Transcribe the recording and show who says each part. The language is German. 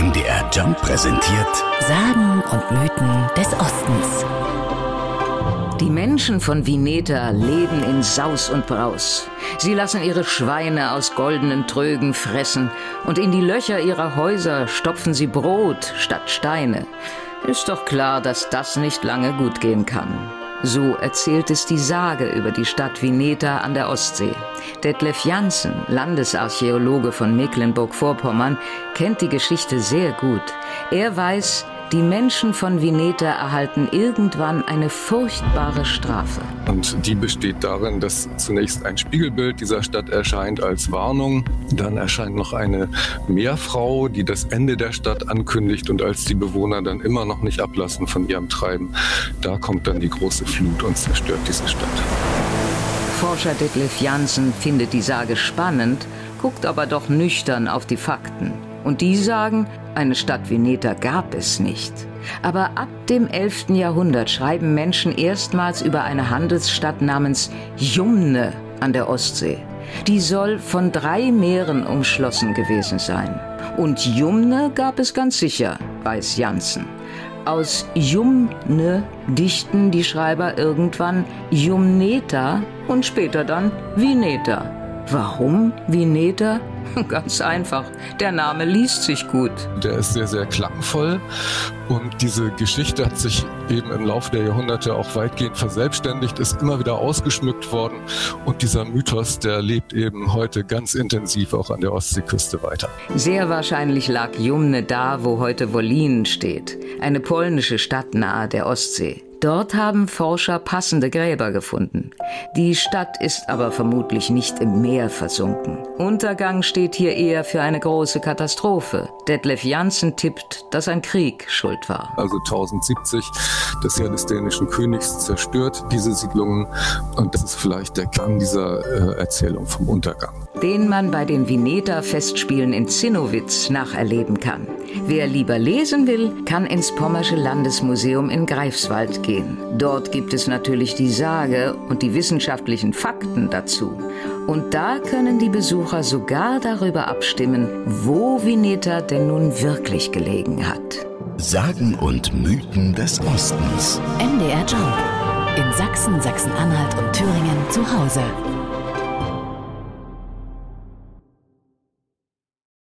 Speaker 1: MDR Jump präsentiert
Speaker 2: Sagen und Mythen des Ostens.
Speaker 3: Die Menschen von Vineta leben in Saus und Braus. Sie lassen ihre Schweine aus goldenen Trögen fressen und in die Löcher ihrer Häuser stopfen sie Brot statt Steine. Ist doch klar, dass das nicht lange gut gehen kann. So erzählt es die Sage über die Stadt Vineta an der Ostsee. Detlef Janssen, Landesarchäologe von Mecklenburg-Vorpommern, kennt die Geschichte sehr gut. Er weiß, die Menschen von Vineta erhalten irgendwann eine furchtbare Strafe.
Speaker 4: Und die besteht darin, dass zunächst ein Spiegelbild dieser Stadt erscheint als Warnung. Dann erscheint noch eine Meerfrau, die das Ende der Stadt ankündigt. Und als die Bewohner dann immer noch nicht ablassen von ihrem Treiben, da kommt dann die große Flut und zerstört diese Stadt.
Speaker 3: Forscher Detlef Janssen findet die Sage spannend, guckt aber doch nüchtern auf die Fakten. Und die sagen, eine Stadt Veneta gab es nicht. Aber ab dem 11. Jahrhundert schreiben Menschen erstmals über eine Handelsstadt namens Jumne an der Ostsee. Die soll von drei Meeren umschlossen gewesen sein. Und Jumne gab es ganz sicher, weiß Janssen. Aus Jumne dichten die Schreiber irgendwann Jumneta und später dann Vineta. Warum Vineta? Ganz einfach. Der Name liest sich gut.
Speaker 4: Der ist sehr, sehr klangvoll und diese Geschichte hat sich eben im Laufe der Jahrhunderte auch weitgehend verselbstständigt, ist immer wieder ausgeschmückt worden und dieser Mythos, der lebt eben heute ganz intensiv auch an der Ostseeküste weiter.
Speaker 3: Sehr wahrscheinlich lag Jumne da, wo heute Wolin steht, eine polnische Stadt nahe der Ostsee. Dort haben Forscher passende Gräber gefunden. Die Stadt ist aber vermutlich nicht im Meer versunken. Untergang steht hier eher für eine große Katastrophe. Detlef Janssen tippt, dass ein Krieg schuld war.
Speaker 4: Also 1070, das Heer des dänischen Königs zerstört diese Siedlungen und das ist vielleicht der Kern dieser äh, Erzählung vom Untergang.
Speaker 3: Den man bei den Vineta-Festspielen in Zinnowitz nacherleben kann. Wer lieber lesen will, kann ins Pommersche Landesmuseum in Greifswald gehen. Dort gibt es natürlich die Sage und die wissenschaftlichen Fakten dazu. Und da können die Besucher sogar darüber abstimmen, wo Vineta denn nun wirklich gelegen hat.
Speaker 1: Sagen und Mythen des Ostens.
Speaker 2: MDR Jump. In Sachsen, Sachsen-Anhalt und Thüringen zu Hause.